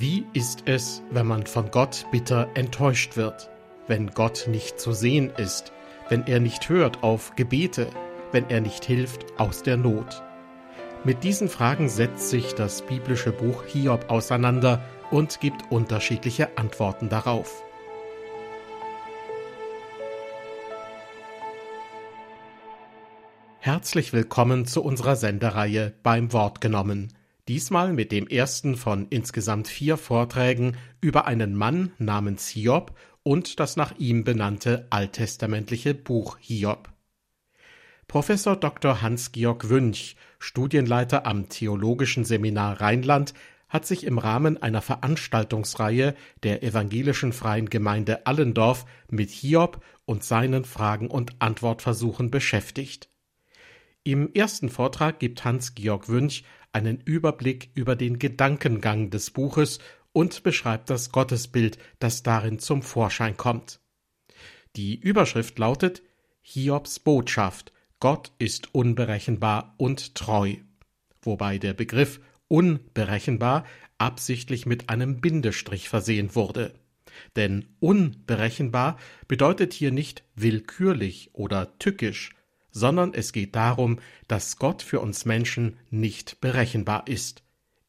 Wie ist es, wenn man von Gott bitter enttäuscht wird, wenn Gott nicht zu sehen ist, wenn er nicht hört auf Gebete, wenn er nicht hilft aus der Not? Mit diesen Fragen setzt sich das biblische Buch Hiob auseinander und gibt unterschiedliche Antworten darauf. Herzlich willkommen zu unserer Sendereihe beim Wort genommen. Diesmal mit dem ersten von insgesamt vier Vorträgen über einen Mann namens Hiob und das nach ihm benannte alttestamentliche Buch Hiob. Professor Dr. Hans-Georg Wünch, Studienleiter am Theologischen Seminar Rheinland, hat sich im Rahmen einer Veranstaltungsreihe der evangelischen Freien Gemeinde Allendorf mit Hiob und seinen Fragen und Antwortversuchen beschäftigt. Im ersten Vortrag gibt Hans-Georg Wünch einen Überblick über den Gedankengang des Buches und beschreibt das Gottesbild, das darin zum Vorschein kommt. Die Überschrift lautet Hiobs Botschaft Gott ist unberechenbar und treu, wobei der Begriff unberechenbar absichtlich mit einem Bindestrich versehen wurde. Denn unberechenbar bedeutet hier nicht willkürlich oder tückisch, sondern es geht darum, dass Gott für uns Menschen nicht berechenbar ist.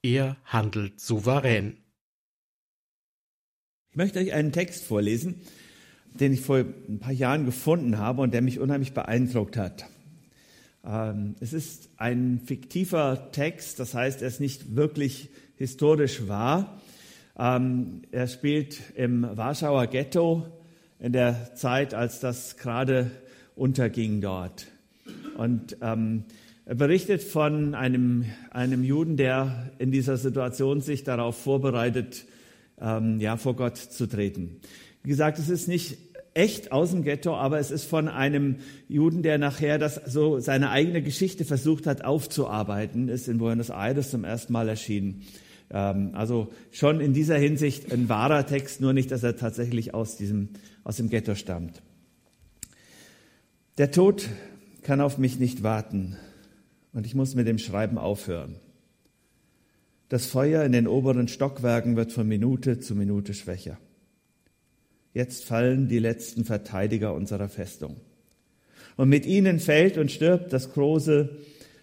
Er handelt souverän. Ich möchte euch einen Text vorlesen, den ich vor ein paar Jahren gefunden habe und der mich unheimlich beeindruckt hat. Ähm, es ist ein fiktiver Text, das heißt, er ist nicht wirklich historisch wahr. Ähm, er spielt im Warschauer Ghetto in der Zeit, als das gerade unterging dort. Und ähm, er berichtet von einem, einem Juden, der in dieser Situation sich darauf vorbereitet, ähm, ja, vor Gott zu treten. Wie gesagt, es ist nicht echt aus dem Ghetto, aber es ist von einem Juden, der nachher das so seine eigene Geschichte versucht hat aufzuarbeiten, ist in Buenos Aires zum ersten Mal erschienen. Ähm, also schon in dieser Hinsicht ein wahrer Text, nur nicht, dass er tatsächlich aus diesem aus dem Ghetto stammt. Der Tod kann auf mich nicht warten und ich muss mit dem Schreiben aufhören. Das Feuer in den oberen Stockwerken wird von Minute zu Minute schwächer. Jetzt fallen die letzten Verteidiger unserer Festung. Und mit ihnen fällt und stirbt das große,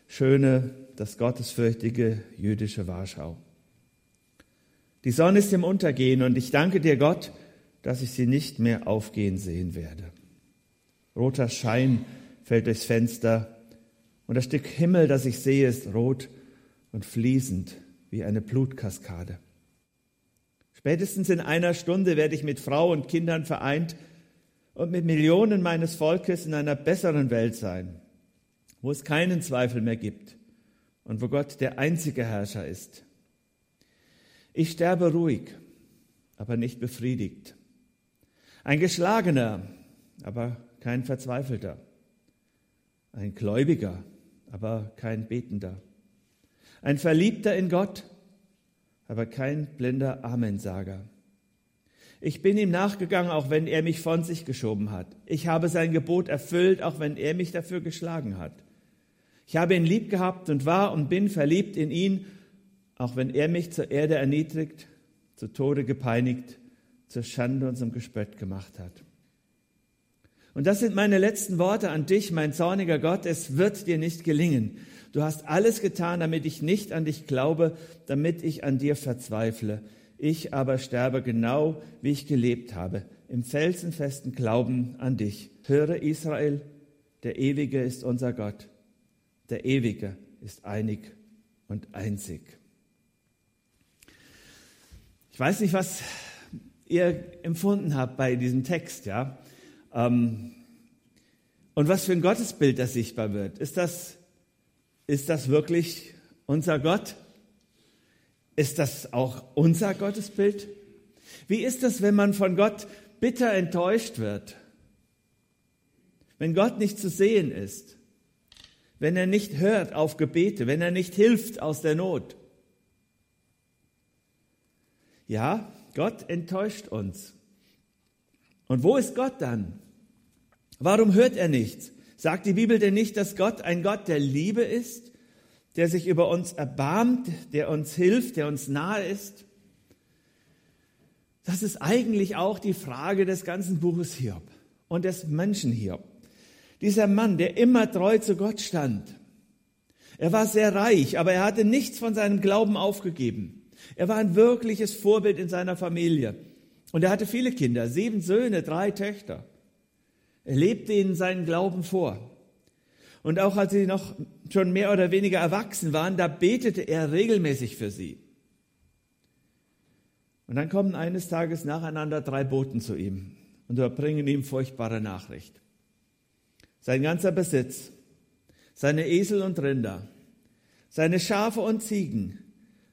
schöne, das gottesfürchtige jüdische Warschau. Die Sonne ist im Untergehen und ich danke dir, Gott, dass ich sie nicht mehr aufgehen sehen werde. Roter Schein fällt durchs Fenster und das Stück Himmel, das ich sehe, ist rot und fließend wie eine Blutkaskade. Spätestens in einer Stunde werde ich mit Frau und Kindern vereint und mit Millionen meines Volkes in einer besseren Welt sein, wo es keinen Zweifel mehr gibt und wo Gott der einzige Herrscher ist. Ich sterbe ruhig, aber nicht befriedigt. Ein Geschlagener, aber kein Verzweifelter ein Gläubiger, aber kein Betender, ein Verliebter in Gott, aber kein blinder Amensager. Ich bin ihm nachgegangen, auch wenn er mich von sich geschoben hat. Ich habe sein Gebot erfüllt, auch wenn er mich dafür geschlagen hat. Ich habe ihn lieb gehabt und war und bin verliebt in ihn, auch wenn er mich zur Erde erniedrigt, zu Tode gepeinigt, zur Schande und zum Gespött gemacht hat. Und das sind meine letzten Worte an dich, mein zorniger Gott. Es wird dir nicht gelingen. Du hast alles getan, damit ich nicht an dich glaube, damit ich an dir verzweifle. Ich aber sterbe genau, wie ich gelebt habe, im felsenfesten Glauben an dich. Höre Israel, der Ewige ist unser Gott. Der Ewige ist einig und einzig. Ich weiß nicht, was ihr empfunden habt bei diesem Text, ja. Ähm, und was für ein Gottesbild das sichtbar wird. Ist das, ist das wirklich unser Gott? Ist das auch unser Gottesbild? Wie ist das, wenn man von Gott bitter enttäuscht wird? Wenn Gott nicht zu sehen ist? Wenn er nicht hört auf Gebete? Wenn er nicht hilft aus der Not? Ja, Gott enttäuscht uns. Und wo ist Gott dann? Warum hört er nichts? Sagt die Bibel denn nicht, dass Gott ein Gott der Liebe ist, der sich über uns erbarmt, der uns hilft, der uns nahe ist? Das ist eigentlich auch die Frage des ganzen Buches Hiob und des Menschen Hiob. Dieser Mann, der immer treu zu Gott stand. Er war sehr reich, aber er hatte nichts von seinem Glauben aufgegeben. Er war ein wirkliches Vorbild in seiner Familie. Und er hatte viele Kinder, sieben Söhne, drei Töchter. Er lebte ihnen seinen Glauben vor. Und auch als sie noch schon mehr oder weniger erwachsen waren, da betete er regelmäßig für sie. Und dann kommen eines Tages nacheinander drei Boten zu ihm und überbringen ihm furchtbare Nachricht. Sein ganzer Besitz, seine Esel und Rinder, seine Schafe und Ziegen,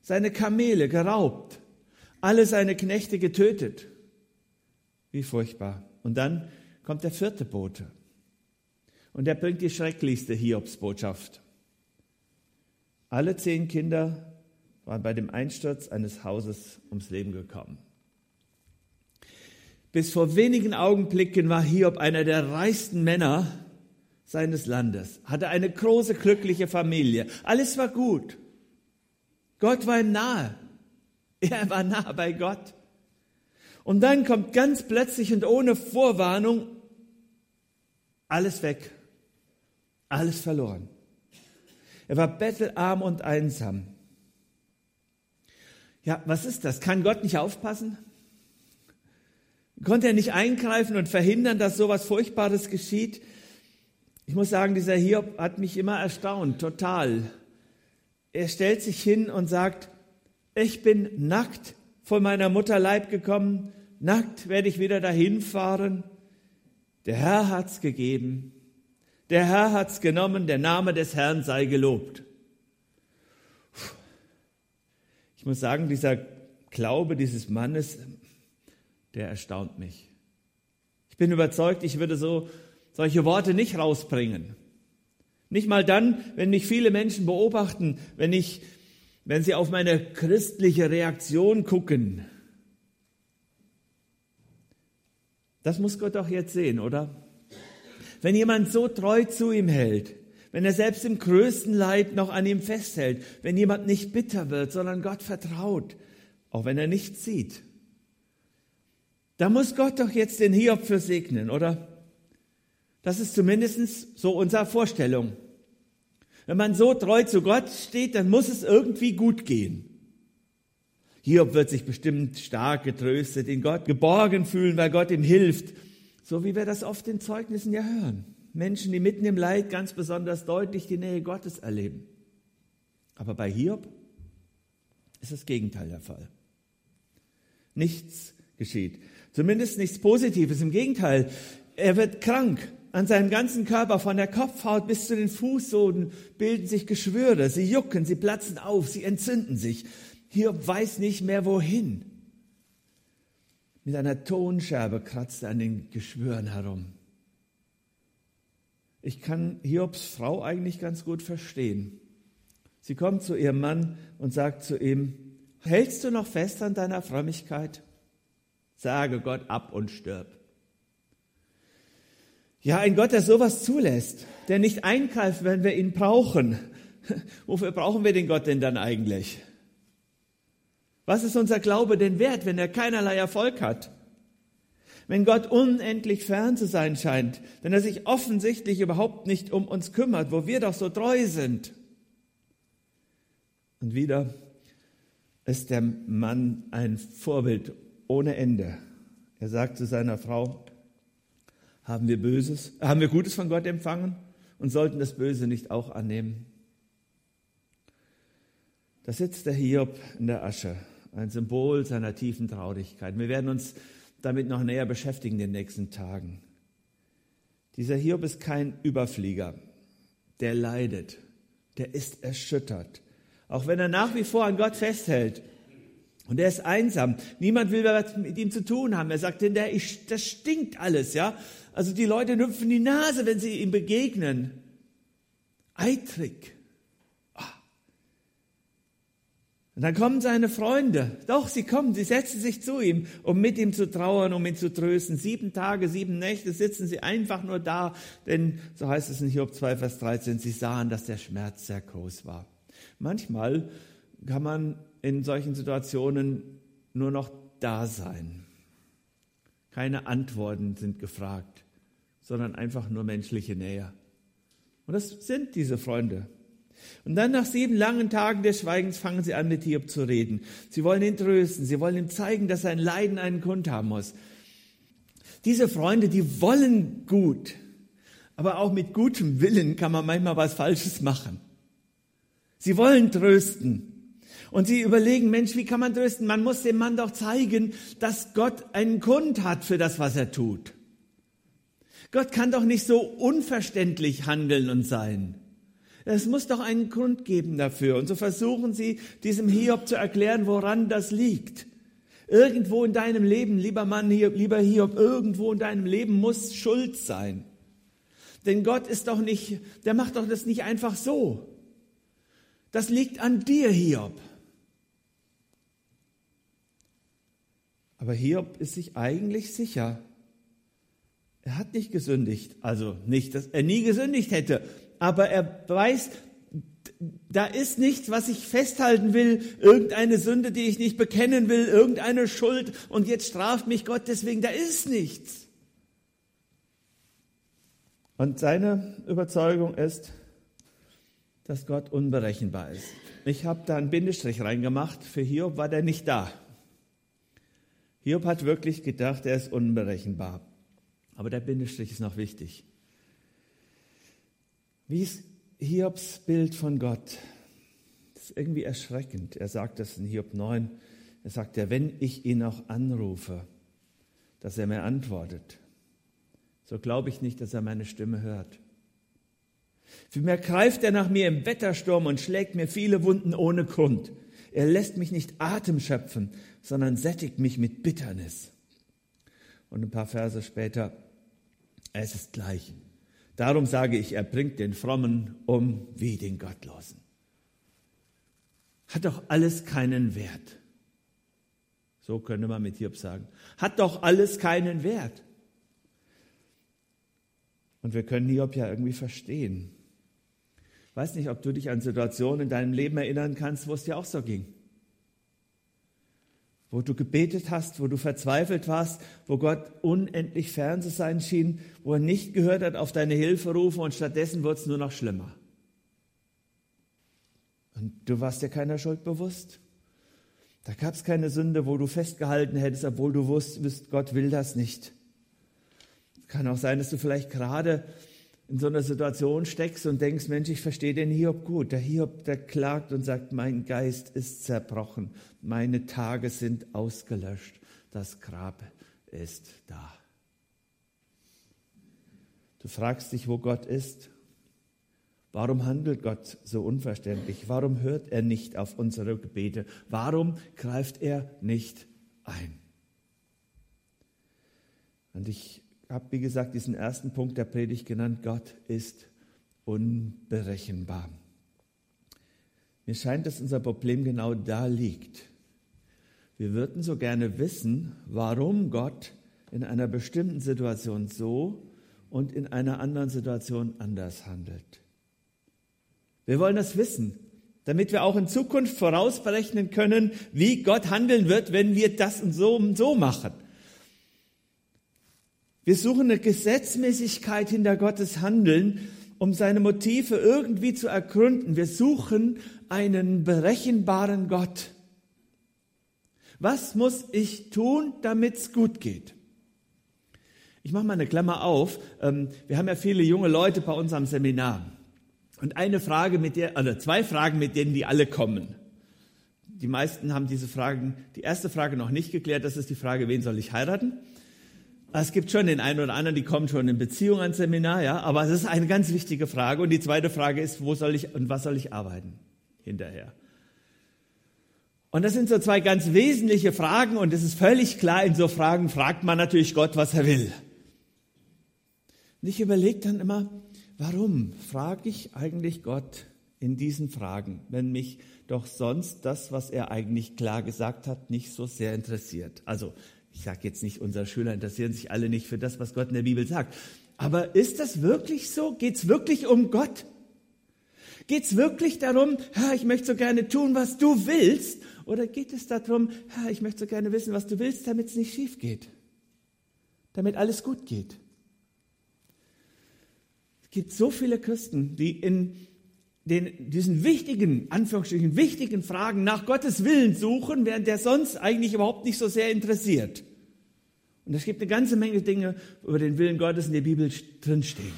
seine Kamele geraubt, alle seine Knechte getötet. Wie furchtbar. Und dann kommt der vierte Bote. Und er bringt die schrecklichste Hiobsbotschaft. Alle zehn Kinder waren bei dem Einsturz eines Hauses ums Leben gekommen. Bis vor wenigen Augenblicken war Hiob einer der reichsten Männer seines Landes, hatte eine große glückliche Familie. Alles war gut. Gott war ihm nahe. Er war nah bei Gott. Und dann kommt ganz plötzlich und ohne Vorwarnung alles weg. Alles verloren. Er war bettelarm und einsam. Ja, was ist das? Kann Gott nicht aufpassen? Konnte er nicht eingreifen und verhindern, dass sowas Furchtbares geschieht? Ich muss sagen, dieser Hiob hat mich immer erstaunt, total. Er stellt sich hin und sagt, ich bin nackt von meiner Mutter Leib gekommen, nackt werde ich wieder dahin fahren. Der Herr hat's gegeben, der Herr hat's genommen, der Name des Herrn sei gelobt. Ich muss sagen, dieser Glaube dieses Mannes, der erstaunt mich. Ich bin überzeugt, ich würde so solche Worte nicht rausbringen. Nicht mal dann, wenn mich viele Menschen beobachten, wenn ich, wenn sie auf meine christliche Reaktion gucken. Das muss Gott doch jetzt sehen, oder? Wenn jemand so treu zu ihm hält, wenn er selbst im größten Leid noch an ihm festhält, wenn jemand nicht bitter wird, sondern Gott vertraut, auch wenn er nichts sieht. Da muss Gott doch jetzt den Hiob für segnen, oder? Das ist zumindest so unsere Vorstellung. Wenn man so treu zu Gott steht, dann muss es irgendwie gut gehen. Hiob wird sich bestimmt stark getröstet, in Gott geborgen fühlen, weil Gott ihm hilft. So wie wir das oft in Zeugnissen ja hören. Menschen, die mitten im Leid ganz besonders deutlich die Nähe Gottes erleben. Aber bei Hiob ist das Gegenteil der Fall. Nichts geschieht. Zumindest nichts Positives. Im Gegenteil, er wird krank. An seinem ganzen Körper, von der Kopfhaut bis zu den Fußsohlen, bilden sich Geschwüre. Sie jucken, sie platzen auf, sie entzünden sich. Hiob weiß nicht mehr wohin. Mit einer Tonscherbe kratzt er an den Geschwüren herum. Ich kann Hiobs Frau eigentlich ganz gut verstehen. Sie kommt zu ihrem Mann und sagt zu ihm, hältst du noch fest an deiner Frömmigkeit? Sage Gott ab und stirb. Ja, ein Gott, der sowas zulässt, der nicht eingreift, wenn wir ihn brauchen. Wofür brauchen wir den Gott denn dann eigentlich? Was ist unser Glaube denn wert, wenn er keinerlei Erfolg hat? Wenn Gott unendlich fern zu sein scheint, wenn er sich offensichtlich überhaupt nicht um uns kümmert, wo wir doch so treu sind. Und wieder ist der Mann ein Vorbild ohne Ende. Er sagt zu seiner Frau, haben wir Böses, haben wir Gutes von Gott empfangen und sollten das Böse nicht auch annehmen? Da sitzt der Hiob in der Asche, ein Symbol seiner tiefen Traurigkeit. Wir werden uns damit noch näher beschäftigen in den nächsten Tagen. Dieser Hiob ist kein Überflieger, der leidet, der ist erschüttert. Auch wenn er nach wie vor an Gott festhält. Und er ist einsam. Niemand will was mit ihm zu tun haben. Er sagt, denn der, ich, das stinkt alles, ja. Also die Leute nüpfen die Nase, wenn sie ihm begegnen. Eitrig. Und dann kommen seine Freunde. Doch, sie kommen, sie setzen sich zu ihm, um mit ihm zu trauern, um ihn zu trösten. Sieben Tage, sieben Nächte sitzen sie einfach nur da, denn, so heißt es in Hiob 2, Vers 13, sie sahen, dass der Schmerz sehr groß war. Manchmal kann man in solchen Situationen nur noch da sein. Keine Antworten sind gefragt, sondern einfach nur menschliche Nähe. Und das sind diese Freunde. Und dann nach sieben langen Tagen des Schweigens fangen sie an, mit Hiob zu reden. Sie wollen ihn trösten. Sie wollen ihm zeigen, dass sein Leiden einen Grund haben muss. Diese Freunde, die wollen gut. Aber auch mit gutem Willen kann man manchmal was Falsches machen. Sie wollen trösten. Und sie überlegen, Mensch, wie kann man trösten? Man muss dem Mann doch zeigen, dass Gott einen Grund hat für das, was er tut. Gott kann doch nicht so unverständlich handeln und sein. Es muss doch einen Grund geben dafür. Und so versuchen sie, diesem Hiob zu erklären, woran das liegt. Irgendwo in deinem Leben, lieber Mann, lieber Hiob, irgendwo in deinem Leben muss Schuld sein. Denn Gott ist doch nicht, der macht doch das nicht einfach so. Das liegt an dir, Hiob. Aber Hiob ist sich eigentlich sicher. Er hat nicht gesündigt. Also nicht, dass er nie gesündigt hätte aber er weiß, da ist nichts, was ich festhalten will, irgendeine Sünde, die ich nicht bekennen will, irgendeine Schuld und jetzt straft mich Gott deswegen, da ist nichts. Und seine Überzeugung ist, dass Gott unberechenbar ist. Ich habe da einen Bindestrich reingemacht, für Hiob war der nicht da. Hiob hat wirklich gedacht, er ist unberechenbar. Aber der Bindestrich ist noch wichtig. Wie ist Hiobs Bild von Gott? Das ist irgendwie erschreckend. Er sagt das in Hiob 9. Er sagt ja, wenn ich ihn auch anrufe, dass er mir antwortet, so glaube ich nicht, dass er meine Stimme hört. Vielmehr greift er nach mir im Wettersturm und schlägt mir viele Wunden ohne Grund. Er lässt mich nicht Atem schöpfen, sondern sättigt mich mit Bitternis. Und ein paar Verse später, es ist gleich. Darum sage ich, er bringt den Frommen um wie den Gottlosen. Hat doch alles keinen Wert. So könnte man mit Hiob sagen. Hat doch alles keinen Wert. Und wir können Hiob ja irgendwie verstehen. Ich weiß nicht, ob du dich an Situationen in deinem Leben erinnern kannst, wo es dir auch so ging wo du gebetet hast, wo du verzweifelt warst, wo Gott unendlich fern zu sein schien, wo er nicht gehört hat auf deine Hilferufe und stattdessen wurde es nur noch schlimmer. Und du warst dir keiner Schuld bewusst. Da gab es keine Sünde, wo du festgehalten hättest, obwohl du wusstest, Gott will das nicht. Es kann auch sein, dass du vielleicht gerade in so einer Situation steckst und denkst, Mensch, ich verstehe den Hiob gut. Der Hiob, der klagt und sagt, mein Geist ist zerbrochen, meine Tage sind ausgelöscht, das Grab ist da. Du fragst dich, wo Gott ist. Warum handelt Gott so unverständlich? Warum hört er nicht auf unsere Gebete? Warum greift er nicht ein? Und ich habe, wie gesagt, diesen ersten Punkt der Predigt genannt, Gott ist unberechenbar. Mir scheint, dass unser Problem genau da liegt. Wir würden so gerne wissen, warum Gott in einer bestimmten Situation so und in einer anderen Situation anders handelt. Wir wollen das wissen, damit wir auch in Zukunft vorausberechnen können, wie Gott handeln wird, wenn wir das und so und so machen. Wir suchen eine Gesetzmäßigkeit hinter Gottes Handeln, um seine Motive irgendwie zu ergründen. Wir suchen einen berechenbaren Gott. Was muss ich tun, damit es gut geht? Ich mache mal eine Klammer auf. Ähm, wir haben ja viele junge Leute bei uns am Seminar. Und eine Frage mit der, oder zwei Fragen, mit denen die alle kommen. Die meisten haben diese Fragen, die erste Frage noch nicht geklärt. Das ist die Frage, wen soll ich heiraten? Es gibt schon den einen oder anderen, die kommen schon in Beziehung ans Seminar, ja, aber es ist eine ganz wichtige Frage. Und die zweite Frage ist, wo soll ich und was soll ich arbeiten hinterher? Und das sind so zwei ganz wesentliche Fragen und es ist völlig klar, in so Fragen fragt man natürlich Gott, was er will. Und ich überlege dann immer, warum frage ich eigentlich Gott in diesen Fragen, wenn mich doch sonst das, was er eigentlich klar gesagt hat, nicht so sehr interessiert. Also ich sage jetzt nicht, unsere Schüler interessieren sich alle nicht für das, was Gott in der Bibel sagt. Aber ist das wirklich so? Geht es wirklich um Gott? Geht es wirklich darum, Herr, ich möchte so gerne tun, was du willst? Oder geht es darum, Herr, ich möchte so gerne wissen, was du willst, damit es nicht schief geht? damit alles gut geht. Es gibt so viele Christen, die in den, diesen wichtigen, Anführungsstrichen, wichtigen Fragen nach Gottes Willen suchen, während der sonst eigentlich überhaupt nicht so sehr interessiert. Und es gibt eine ganze Menge Dinge über den Willen Gottes in der Bibel drinstehen.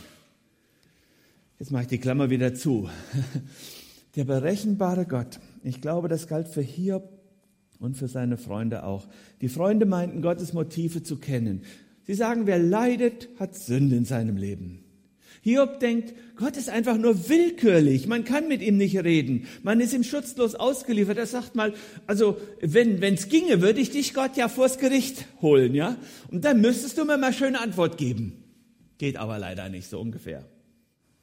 Jetzt mache ich die Klammer wieder zu. Der berechenbare Gott. Ich glaube, das galt für Hiob und für seine Freunde auch. Die Freunde meinten, Gottes Motive zu kennen. Sie sagen, wer leidet, hat Sünde in seinem Leben. Hiob denkt, Gott ist einfach nur willkürlich. Man kann mit ihm nicht reden. Man ist ihm schutzlos ausgeliefert. Er sagt mal, also, wenn, wenn's ginge, würde ich dich Gott ja vors Gericht holen, ja? Und dann müsstest du mir mal schöne Antwort geben. Geht aber leider nicht so ungefähr.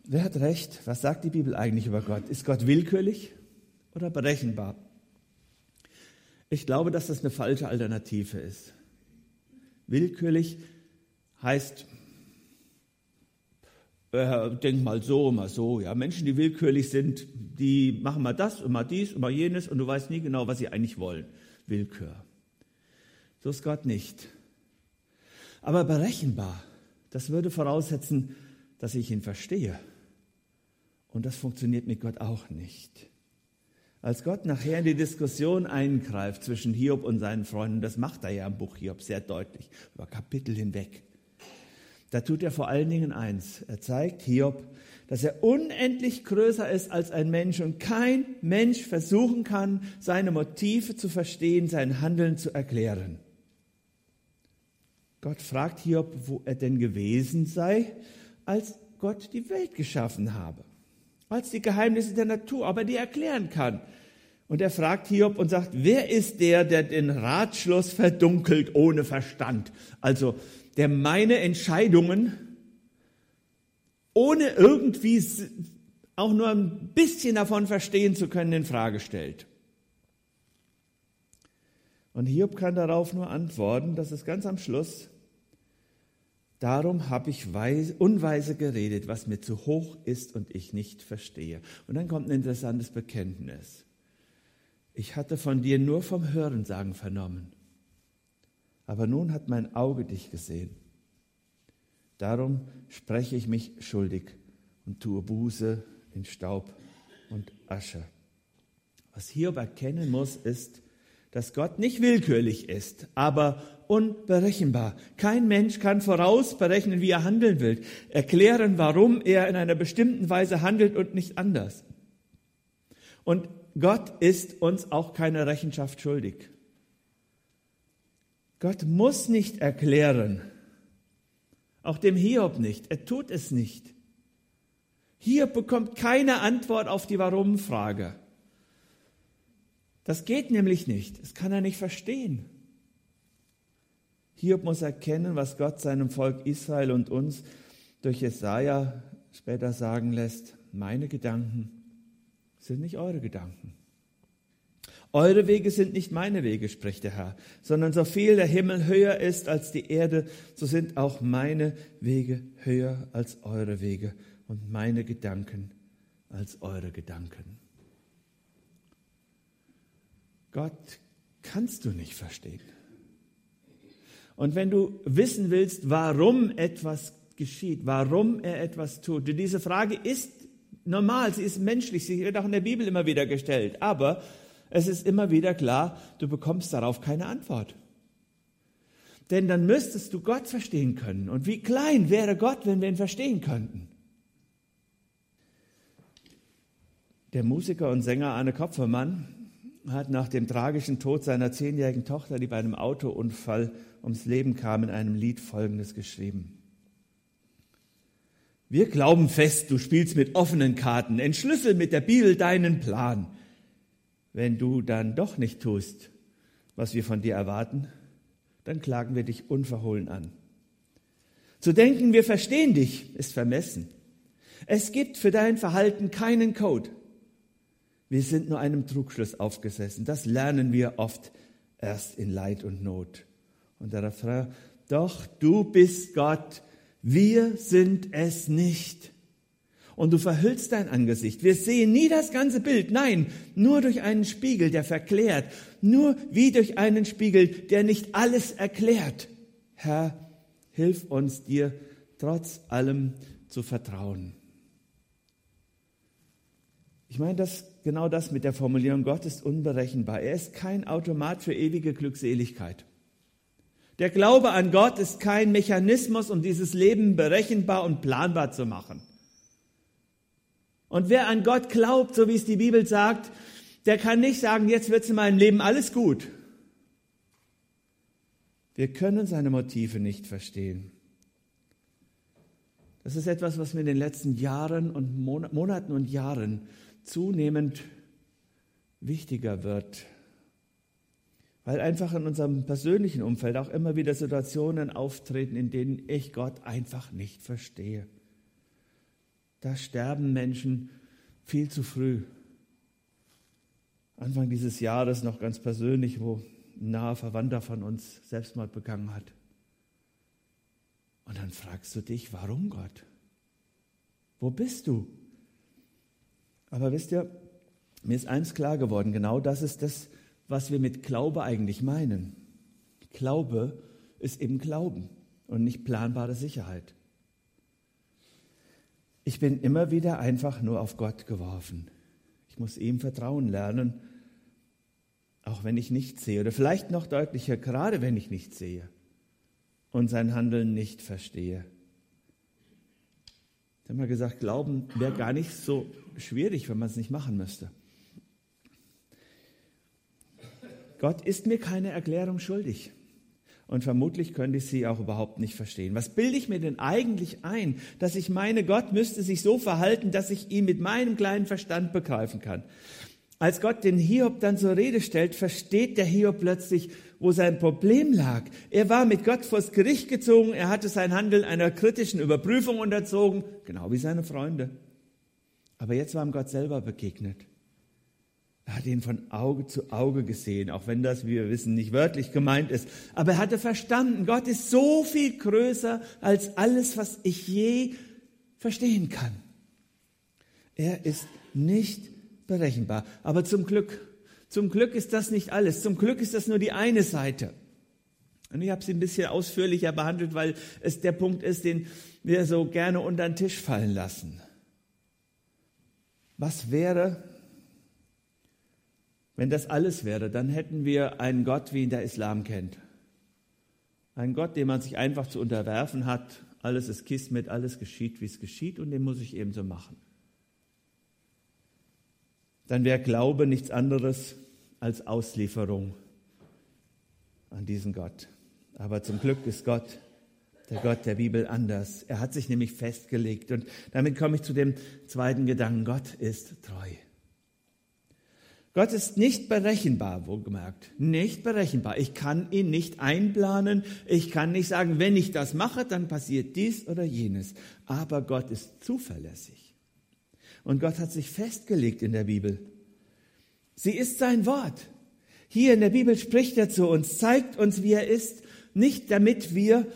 Wer hat recht? Was sagt die Bibel eigentlich über Gott? Ist Gott willkürlich oder berechenbar? Ich glaube, dass das eine falsche Alternative ist. Willkürlich heißt, äh, denk mal so, mal so. Ja, Menschen, die willkürlich sind, die machen mal das und mal dies und mal jenes und du weißt nie genau, was sie eigentlich wollen. Willkür. So ist Gott nicht. Aber berechenbar, das würde voraussetzen, dass ich ihn verstehe. Und das funktioniert mit Gott auch nicht. Als Gott nachher in die Diskussion eingreift zwischen Hiob und seinen Freunden, das macht er ja im Buch Hiob sehr deutlich, über Kapitel hinweg, da tut er vor allen Dingen eins. Er zeigt Hiob, dass er unendlich größer ist als ein Mensch und kein Mensch versuchen kann, seine Motive zu verstehen, sein Handeln zu erklären. Gott fragt Hiob, wo er denn gewesen sei, als Gott die Welt geschaffen habe, als die Geheimnisse der Natur, aber die erklären kann. Und er fragt Hiob und sagt, wer ist der, der den Ratschluss verdunkelt ohne Verstand? Also, der meine Entscheidungen ohne irgendwie auch nur ein bisschen davon verstehen zu können, in Frage stellt. Und Hiob kann darauf nur antworten, dass es ganz am Schluss, darum habe ich weise, unweise geredet, was mir zu hoch ist und ich nicht verstehe. Und dann kommt ein interessantes Bekenntnis. Ich hatte von dir nur vom Hörensagen vernommen. Aber nun hat mein Auge dich gesehen. Darum spreche ich mich schuldig und tue Buße in Staub und Asche. Was Hiob erkennen muss, ist, dass Gott nicht willkürlich ist, aber unberechenbar. Kein Mensch kann vorausberechnen, wie er handeln will, erklären, warum er in einer bestimmten Weise handelt und nicht anders. Und Gott ist uns auch keine Rechenschaft schuldig. Gott muss nicht erklären, auch dem Hiob nicht. Er tut es nicht. Hiob bekommt keine Antwort auf die Warum-Frage. Das geht nämlich nicht. Das kann er nicht verstehen. Hiob muss erkennen, was Gott seinem Volk Israel und uns durch Jesaja später sagen lässt. Meine Gedanken sind nicht eure Gedanken. Eure Wege sind nicht meine Wege, spricht der Herr, sondern so viel der Himmel höher ist als die Erde, so sind auch meine Wege höher als eure Wege und meine Gedanken als eure Gedanken. Gott kannst du nicht verstehen. Und wenn du wissen willst, warum etwas geschieht, warum er etwas tut, diese Frage ist normal, sie ist menschlich, sie wird auch in der Bibel immer wieder gestellt, aber es ist immer wieder klar, du bekommst darauf keine Antwort. Denn dann müsstest du Gott verstehen können. Und wie klein wäre Gott, wenn wir ihn verstehen könnten? Der Musiker und Sänger Arne Kopfermann hat nach dem tragischen Tod seiner zehnjährigen Tochter, die bei einem Autounfall ums Leben kam, in einem Lied Folgendes geschrieben. Wir glauben fest, du spielst mit offenen Karten, entschlüssel mit der Bibel deinen Plan wenn du dann doch nicht tust, was wir von dir erwarten, dann klagen wir dich unverhohlen an. Zu denken, wir verstehen dich, ist vermessen. Es gibt für dein Verhalten keinen Code. Wir sind nur einem Trugschluss aufgesessen. Das lernen wir oft erst in Leid und Not. Und der Refrain, doch du bist Gott, wir sind es nicht und du verhüllst dein Angesicht. Wir sehen nie das ganze Bild, nein, nur durch einen Spiegel, der verklärt, nur wie durch einen Spiegel, der nicht alles erklärt. Herr, Hilf uns, dir trotz allem zu vertrauen. Ich meine das, genau das mit der Formulierung, Gott ist unberechenbar. Er ist kein Automat für ewige Glückseligkeit. Der Glaube an Gott ist kein Mechanismus, um dieses Leben berechenbar und planbar zu machen. Und wer an Gott glaubt, so wie es die Bibel sagt, der kann nicht sagen, jetzt wird es in meinem Leben alles gut. Wir können seine Motive nicht verstehen. Das ist etwas, was mir in den letzten Jahren und Monaten und Jahren zunehmend wichtiger wird, weil einfach in unserem persönlichen Umfeld auch immer wieder Situationen auftreten, in denen ich Gott einfach nicht verstehe. Da sterben Menschen viel zu früh. Anfang dieses Jahres noch ganz persönlich, wo ein naher Verwandter von uns Selbstmord begangen hat. Und dann fragst du dich, warum Gott? Wo bist du? Aber wisst ihr, mir ist eins klar geworden, genau das ist das, was wir mit Glaube eigentlich meinen. Glaube ist eben Glauben und nicht planbare Sicherheit. Ich bin immer wieder einfach nur auf Gott geworfen. Ich muss ihm vertrauen lernen, auch wenn ich nichts sehe. Oder vielleicht noch deutlicher, gerade wenn ich nichts sehe und sein Handeln nicht verstehe. Ich habe mal gesagt, Glauben wäre gar nicht so schwierig, wenn man es nicht machen müsste. Gott ist mir keine Erklärung schuldig. Und vermutlich könnte ich sie auch überhaupt nicht verstehen. Was bilde ich mir denn eigentlich ein, dass ich meine, Gott müsste sich so verhalten, dass ich ihn mit meinem kleinen Verstand begreifen kann? Als Gott den Hiob dann zur Rede stellt, versteht der Hiob plötzlich, wo sein Problem lag. Er war mit Gott vors Gericht gezogen, er hatte sein Handeln einer kritischen Überprüfung unterzogen, genau wie seine Freunde. Aber jetzt war ihm Gott selber begegnet. Er hat ihn von Auge zu Auge gesehen, auch wenn das, wie wir wissen, nicht wörtlich gemeint ist. Aber er hatte verstanden, Gott ist so viel größer als alles, was ich je verstehen kann. Er ist nicht berechenbar. Aber zum Glück zum Glück ist das nicht alles. Zum Glück ist das nur die eine Seite. Und ich habe sie ein bisschen ausführlicher behandelt, weil es der Punkt ist, den wir so gerne unter den Tisch fallen lassen. Was wäre, wenn das alles wäre? Dann hätten wir einen Gott, wie ihn der Islam kennt. Einen Gott, dem man sich einfach zu unterwerfen hat. Alles ist Kismet, alles geschieht, wie es geschieht, und den muss ich ebenso machen. Dann wäre Glaube nichts anderes als Auslieferung an diesen Gott. Aber zum Glück ist Gott, der Gott der Bibel, anders. Er hat sich nämlich festgelegt. Und damit komme ich zu dem zweiten Gedanken. Gott ist treu. Gott ist nicht berechenbar, wohlgemerkt. Nicht berechenbar. Ich kann ihn nicht einplanen. Ich kann nicht sagen, wenn ich das mache, dann passiert dies oder jenes. Aber Gott ist zuverlässig. Und Gott hat sich festgelegt in der Bibel. Sie ist sein Wort. Hier in der Bibel spricht er zu uns, zeigt uns, wie er ist, nicht damit wir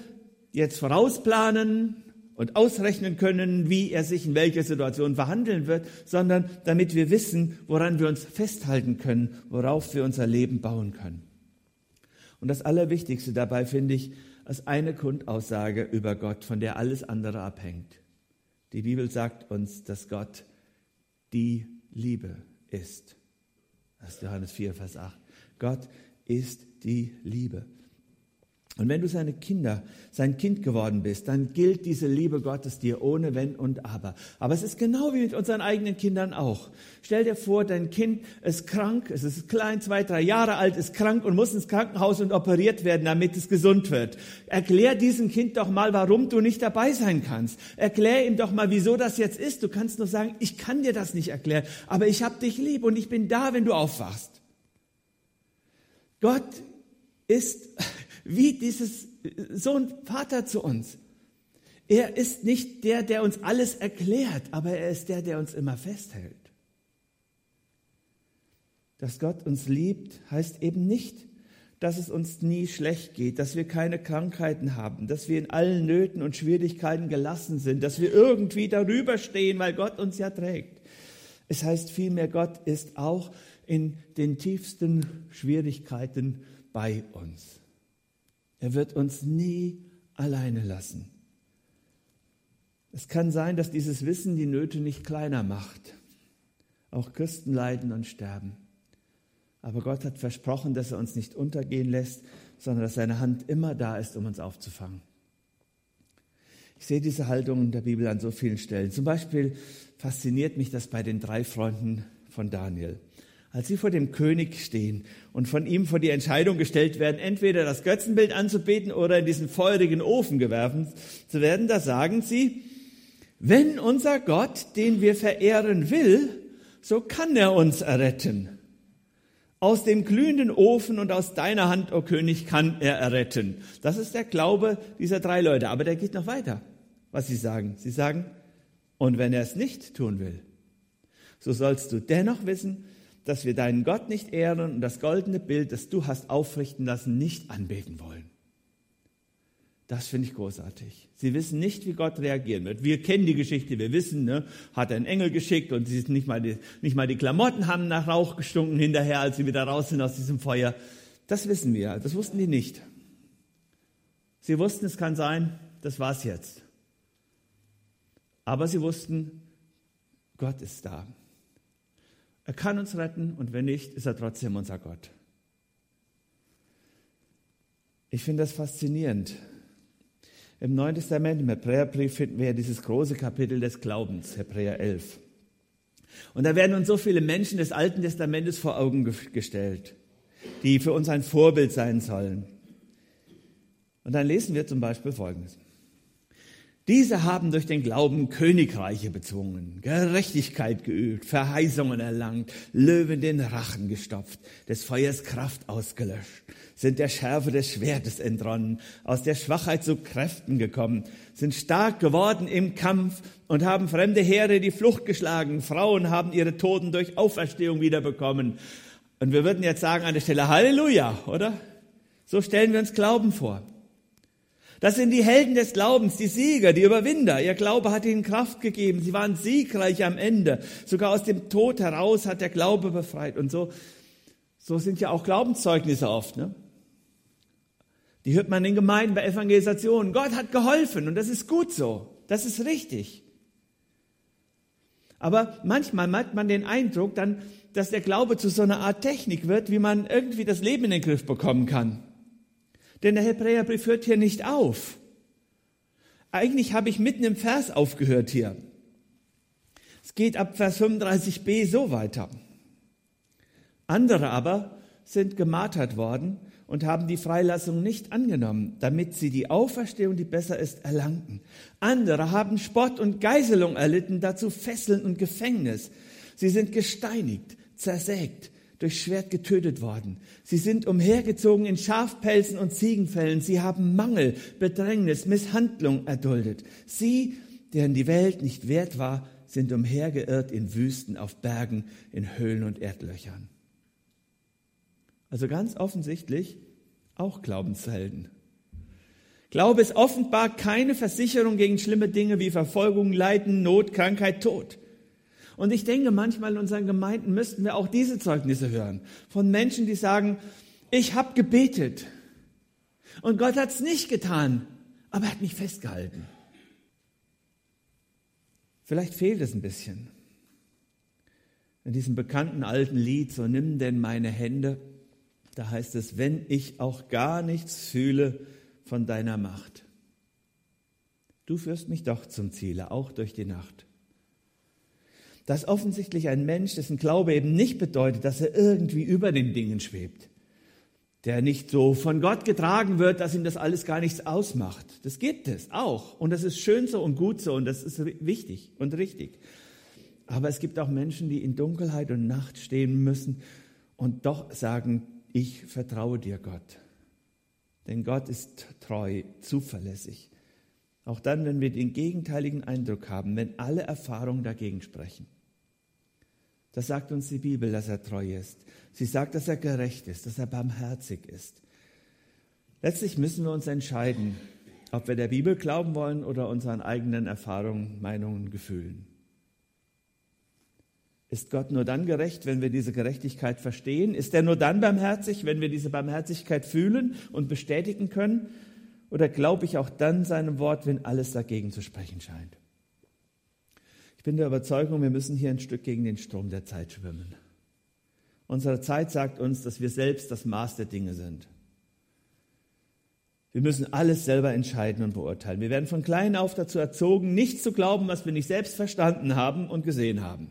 jetzt vorausplanen und ausrechnen können, wie er sich in welcher Situation verhandeln wird, sondern damit wir wissen, woran wir uns festhalten können, worauf wir unser Leben bauen können. Und das Allerwichtigste dabei finde ich als eine Grundaussage über Gott, von der alles andere abhängt. Die Bibel sagt uns, dass Gott die Liebe ist. Das ist Johannes 4, Vers 8. Gott ist die Liebe. Und wenn du seine Kinder, sein Kind geworden bist, dann gilt diese Liebe Gottes dir ohne Wenn und Aber. Aber es ist genau wie mit unseren eigenen Kindern auch. Stell dir vor, dein Kind ist krank, es ist klein, zwei, drei Jahre alt, ist krank und muss ins Krankenhaus und operiert werden, damit es gesund wird. Erklär diesem Kind doch mal, warum du nicht dabei sein kannst. Erklär ihm doch mal, wieso das jetzt ist. Du kannst nur sagen, ich kann dir das nicht erklären, aber ich hab dich lieb und ich bin da, wenn du aufwachst. Gott ist wie dieses Sohn Vater zu uns. Er ist nicht der, der uns alles erklärt, aber er ist der, der uns immer festhält. Dass Gott uns liebt, heißt eben nicht, dass es uns nie schlecht geht, dass wir keine Krankheiten haben, dass wir in allen Nöten und Schwierigkeiten gelassen sind, dass wir irgendwie darüber stehen, weil Gott uns ja trägt. Es heißt vielmehr, Gott ist auch in den tiefsten Schwierigkeiten bei uns. Er wird uns nie alleine lassen. Es kann sein, dass dieses Wissen die Nöte nicht kleiner macht. Auch Christen leiden und sterben. Aber Gott hat versprochen, dass er uns nicht untergehen lässt, sondern dass seine Hand immer da ist, um uns aufzufangen. Ich sehe diese Haltung in der Bibel an so vielen Stellen. Zum Beispiel fasziniert mich das bei den drei Freunden von Daniel. Als sie vor dem König stehen und von ihm vor die Entscheidung gestellt werden, entweder das Götzenbild anzubeten oder in diesen feurigen Ofen geworfen zu werden, da sagen sie, wenn unser Gott, den wir verehren will, so kann er uns erretten. Aus dem glühenden Ofen und aus deiner Hand, o oh König, kann er erretten. Das ist der Glaube dieser drei Leute. Aber der geht noch weiter, was sie sagen. Sie sagen, und wenn er es nicht tun will, so sollst du dennoch wissen, dass wir deinen Gott nicht ehren und das goldene Bild, das du hast aufrichten lassen, nicht anbeten wollen. Das finde ich großartig. Sie wissen nicht, wie Gott reagieren wird. Wir kennen die Geschichte, wir wissen, ne, hat er einen Engel geschickt und sie nicht mal, die, nicht mal die Klamotten haben nach Rauch gestunken hinterher, als sie wieder raus sind aus diesem Feuer. Das wissen wir, das wussten die nicht. Sie wussten, es kann sein, das war's jetzt. Aber sie wussten, Gott ist da. Er kann uns retten und wenn nicht, ist er trotzdem unser Gott. Ich finde das faszinierend. Im Neuen Testament, im Hebräerbrief, finden wir ja dieses große Kapitel des Glaubens, Hebräer 11. Und da werden uns so viele Menschen des Alten Testamentes vor Augen gestellt, die für uns ein Vorbild sein sollen. Und dann lesen wir zum Beispiel Folgendes. Diese haben durch den Glauben Königreiche bezwungen, Gerechtigkeit geübt, Verheißungen erlangt, Löwen den Rachen gestopft, des Feuers Kraft ausgelöscht, sind der Schärfe des Schwertes entronnen, aus der Schwachheit zu Kräften gekommen, sind stark geworden im Kampf und haben fremde Heere die Flucht geschlagen. Frauen haben ihre Toten durch Auferstehung wiederbekommen. Und wir würden jetzt sagen an der Stelle Halleluja, oder? So stellen wir uns Glauben vor. Das sind die Helden des Glaubens, die Sieger, die Überwinder. Ihr Glaube hat ihnen Kraft gegeben. Sie waren siegreich am Ende. Sogar aus dem Tod heraus hat der Glaube befreit. Und so, so sind ja auch Glaubenszeugnisse oft. Ne? Die hört man in Gemeinden bei Evangelisationen. Gott hat geholfen und das ist gut so. Das ist richtig. Aber manchmal hat man den Eindruck dann, dass der Glaube zu so einer Art Technik wird, wie man irgendwie das Leben in den Griff bekommen kann. Denn der Hebräerbrief hört hier nicht auf. Eigentlich habe ich mitten im Vers aufgehört hier. Es geht ab Vers 35b so weiter. Andere aber sind gemartert worden und haben die Freilassung nicht angenommen, damit sie die Auferstehung, die besser ist, erlangten. Andere haben Spott und Geiselung erlitten, dazu Fesseln und Gefängnis. Sie sind gesteinigt, zersägt, durch Schwert getötet worden. Sie sind umhergezogen in Schafpelzen und Ziegenfällen. Sie haben Mangel, Bedrängnis, Misshandlung erduldet. Sie, deren die Welt nicht wert war, sind umhergeirrt in Wüsten, auf Bergen, in Höhlen und Erdlöchern. Also ganz offensichtlich auch Glaubenshelden. Glaube ist offenbar keine Versicherung gegen schlimme Dinge wie Verfolgung, Leiden, Not, Krankheit, Tod. Und ich denke, manchmal in unseren Gemeinden müssten wir auch diese Zeugnisse hören. Von Menschen, die sagen, ich habe gebetet und Gott hat es nicht getan, aber er hat mich festgehalten. Vielleicht fehlt es ein bisschen. In diesem bekannten alten Lied, so nimm denn meine Hände, da heißt es, wenn ich auch gar nichts fühle von deiner Macht. Du führst mich doch zum Ziele, auch durch die Nacht dass offensichtlich ein Mensch, dessen Glaube eben nicht bedeutet, dass er irgendwie über den Dingen schwebt, der nicht so von Gott getragen wird, dass ihm das alles gar nichts ausmacht. Das gibt es auch. Und das ist schön so und gut so und das ist wichtig und richtig. Aber es gibt auch Menschen, die in Dunkelheit und Nacht stehen müssen und doch sagen, ich vertraue dir, Gott. Denn Gott ist treu, zuverlässig. Auch dann, wenn wir den gegenteiligen Eindruck haben, wenn alle Erfahrungen dagegen sprechen. Das sagt uns die Bibel, dass er treu ist. Sie sagt, dass er gerecht ist, dass er barmherzig ist. Letztlich müssen wir uns entscheiden, ob wir der Bibel glauben wollen oder unseren eigenen Erfahrungen, Meinungen, Gefühlen. Ist Gott nur dann gerecht, wenn wir diese Gerechtigkeit verstehen? Ist er nur dann barmherzig, wenn wir diese Barmherzigkeit fühlen und bestätigen können? Oder glaube ich auch dann seinem Wort, wenn alles dagegen zu sprechen scheint? Ich bin der Überzeugung, wir müssen hier ein Stück gegen den Strom der Zeit schwimmen. Unsere Zeit sagt uns, dass wir selbst das Maß der Dinge sind. Wir müssen alles selber entscheiden und beurteilen. Wir werden von klein auf dazu erzogen, nicht zu glauben, was wir nicht selbst verstanden haben und gesehen haben.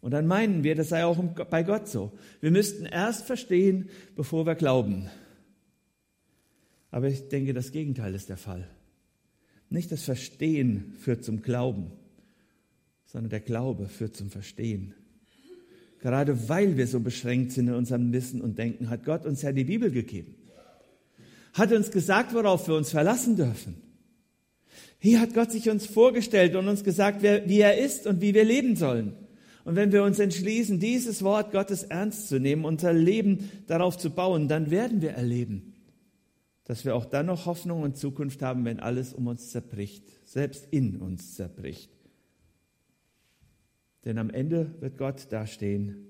Und dann meinen wir, das sei auch bei Gott so. Wir müssten erst verstehen, bevor wir glauben. Aber ich denke, das Gegenteil ist der Fall. Nicht das Verstehen führt zum Glauben, sondern der Glaube führt zum Verstehen. Gerade weil wir so beschränkt sind in unserem Wissen und Denken, hat Gott uns ja die Bibel gegeben. Hat uns gesagt, worauf wir uns verlassen dürfen. Hier hat Gott sich uns vorgestellt und uns gesagt, wie er ist und wie wir leben sollen. Und wenn wir uns entschließen, dieses Wort Gottes ernst zu nehmen, unser Leben darauf zu bauen, dann werden wir erleben, dass wir auch dann noch Hoffnung und Zukunft haben, wenn alles um uns zerbricht, selbst in uns zerbricht. Denn am Ende wird Gott dastehen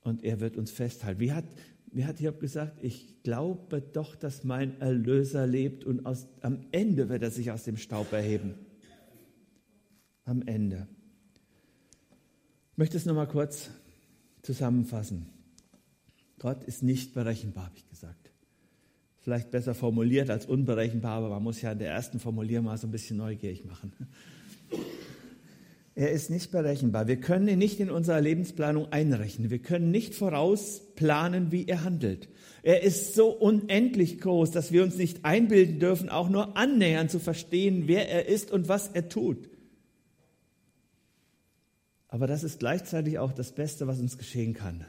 und er wird uns festhalten. Wie hat, wie hat Job gesagt? Ich glaube doch, dass mein Erlöser lebt und aus, am Ende wird er sich aus dem Staub erheben. Am Ende. Ich möchte es nochmal kurz zusammenfassen. Gott ist nicht berechenbar, habe ich gesagt vielleicht besser formuliert als unberechenbar, aber man muss ja in der ersten Formulierung mal so ein bisschen neugierig machen. Er ist nicht berechenbar. Wir können ihn nicht in unserer Lebensplanung einrechnen. Wir können nicht vorausplanen, wie er handelt. Er ist so unendlich groß, dass wir uns nicht einbilden dürfen, auch nur annähernd zu verstehen, wer er ist und was er tut. Aber das ist gleichzeitig auch das Beste, was uns geschehen kann.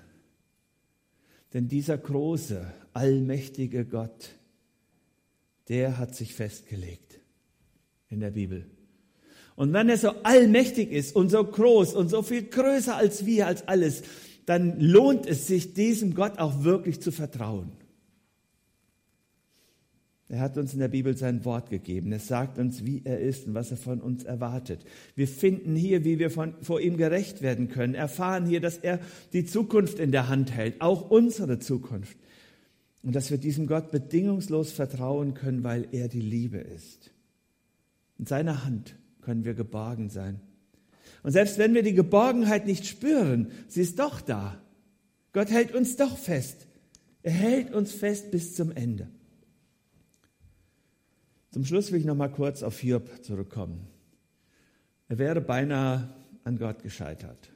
Denn dieser große, allmächtige Gott, der hat sich festgelegt in der Bibel. Und wenn er so allmächtig ist und so groß und so viel größer als wir, als alles, dann lohnt es sich, diesem Gott auch wirklich zu vertrauen. Er hat uns in der Bibel sein Wort gegeben. Es sagt uns, wie er ist und was er von uns erwartet. Wir finden hier, wie wir von, vor ihm gerecht werden können, erfahren hier, dass er die Zukunft in der Hand hält, auch unsere Zukunft. Und dass wir diesem Gott bedingungslos vertrauen können, weil er die Liebe ist. In seiner Hand können wir geborgen sein. Und selbst wenn wir die Geborgenheit nicht spüren, sie ist doch da. Gott hält uns doch fest. Er hält uns fest bis zum Ende. Zum Schluss will ich noch mal kurz auf Hiob zurückkommen. Er wäre beinahe an Gott gescheitert.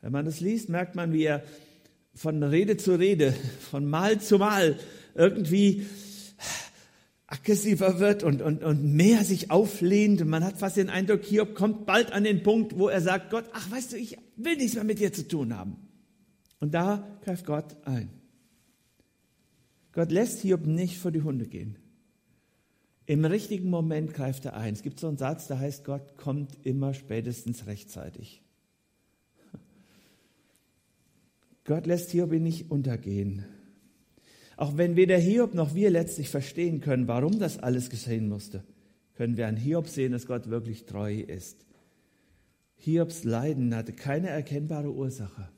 Wenn man das liest, merkt man, wie er von Rede zu Rede, von Mal zu Mal irgendwie aggressiver wird und, und, und mehr sich auflehnt. Und man hat fast den Eindruck, Hiob kommt bald an den Punkt, wo er sagt, Gott, ach weißt du, ich will nichts mehr mit dir zu tun haben. Und da greift Gott ein. Gott lässt Hiob nicht vor die Hunde gehen. Im richtigen Moment greift er ein. Es gibt so einen Satz, der heißt, Gott kommt immer spätestens rechtzeitig. Gott lässt Hiob nicht untergehen. Auch wenn weder Hiob noch wir letztlich verstehen können, warum das alles geschehen musste, können wir an Hiob sehen, dass Gott wirklich treu ist. Hiobs Leiden hatte keine erkennbare Ursache.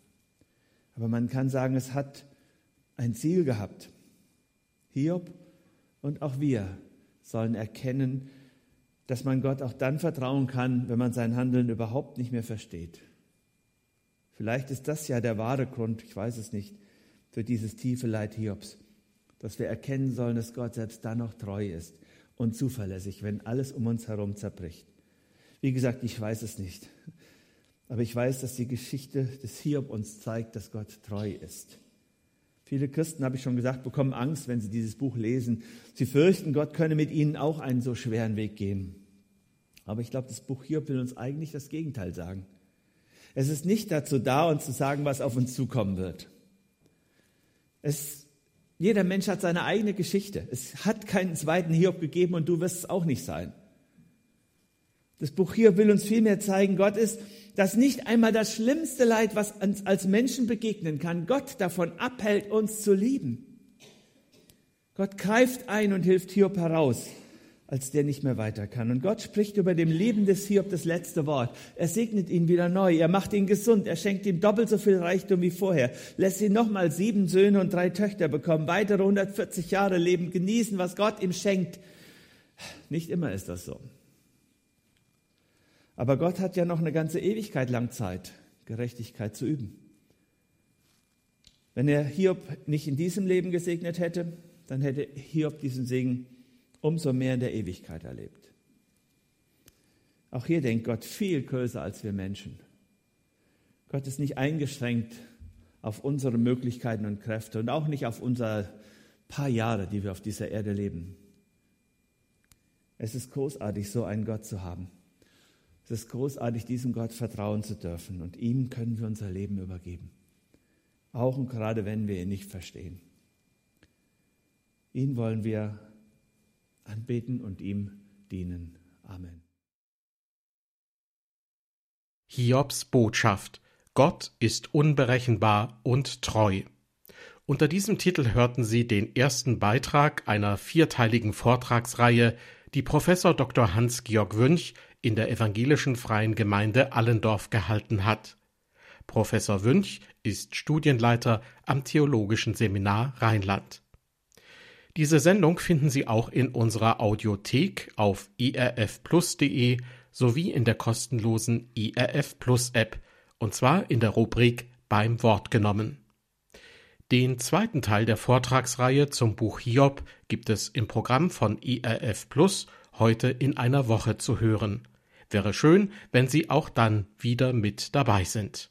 Aber man kann sagen, es hat ein Ziel gehabt. Hiob und auch wir sollen erkennen, dass man Gott auch dann vertrauen kann, wenn man sein Handeln überhaupt nicht mehr versteht. Vielleicht ist das ja der wahre Grund, ich weiß es nicht, für dieses tiefe Leid Hiobs, dass wir erkennen sollen, dass Gott selbst dann noch treu ist und zuverlässig, wenn alles um uns herum zerbricht. Wie gesagt, ich weiß es nicht, aber ich weiß, dass die Geschichte des Hiob uns zeigt, dass Gott treu ist. Viele Christen, habe ich schon gesagt, bekommen Angst, wenn sie dieses Buch lesen. Sie fürchten, Gott könne mit ihnen auch einen so schweren Weg gehen. Aber ich glaube, das Buch hier will uns eigentlich das Gegenteil sagen. Es ist nicht dazu da, uns zu sagen, was auf uns zukommen wird. Es, jeder Mensch hat seine eigene Geschichte. Es hat keinen zweiten Hiob gegeben und du wirst es auch nicht sein. Das Buch hier will uns vielmehr zeigen, Gott ist dass nicht einmal das schlimmste Leid, was uns als Menschen begegnen kann, Gott davon abhält, uns zu lieben. Gott greift ein und hilft Hiob heraus als der nicht mehr weiter kann. Und Gott spricht über dem Leben des Hiob das letzte Wort. Er segnet ihn wieder neu, er macht ihn gesund, er schenkt ihm doppelt so viel Reichtum wie vorher, lässt ihn nochmal sieben Söhne und drei Töchter bekommen, weitere 140 Jahre leben, genießen, was Gott ihm schenkt. Nicht immer ist das so. Aber Gott hat ja noch eine ganze Ewigkeit lang Zeit, Gerechtigkeit zu üben. Wenn er Hiob nicht in diesem Leben gesegnet hätte, dann hätte Hiob diesen Segen umso mehr in der Ewigkeit erlebt. Auch hier denkt Gott viel größer als wir Menschen. Gott ist nicht eingeschränkt auf unsere Möglichkeiten und Kräfte und auch nicht auf unsere paar Jahre, die wir auf dieser Erde leben. Es ist großartig, so einen Gott zu haben. Es ist großartig, diesem Gott vertrauen zu dürfen und ihm können wir unser Leben übergeben. Auch und gerade wenn wir ihn nicht verstehen. Ihn wollen wir anbeten und ihm dienen. Amen. Hiobs Botschaft Gott ist unberechenbar und treu. Unter diesem Titel hörten Sie den ersten Beitrag einer vierteiligen Vortragsreihe, die Professor Dr. Hans-Georg Wünsch in der evangelischen Freien Gemeinde Allendorf gehalten hat. Professor Wünsch ist Studienleiter am Theologischen Seminar Rheinland. Diese Sendung finden Sie auch in unserer Audiothek auf irfplus.de sowie in der kostenlosen IRF Plus App, und zwar in der Rubrik Beim Wort genommen. Den zweiten Teil der Vortragsreihe zum Buch Hiob gibt es im Programm von IRF Plus heute in einer Woche zu hören. Wäre schön, wenn Sie auch dann wieder mit dabei sind.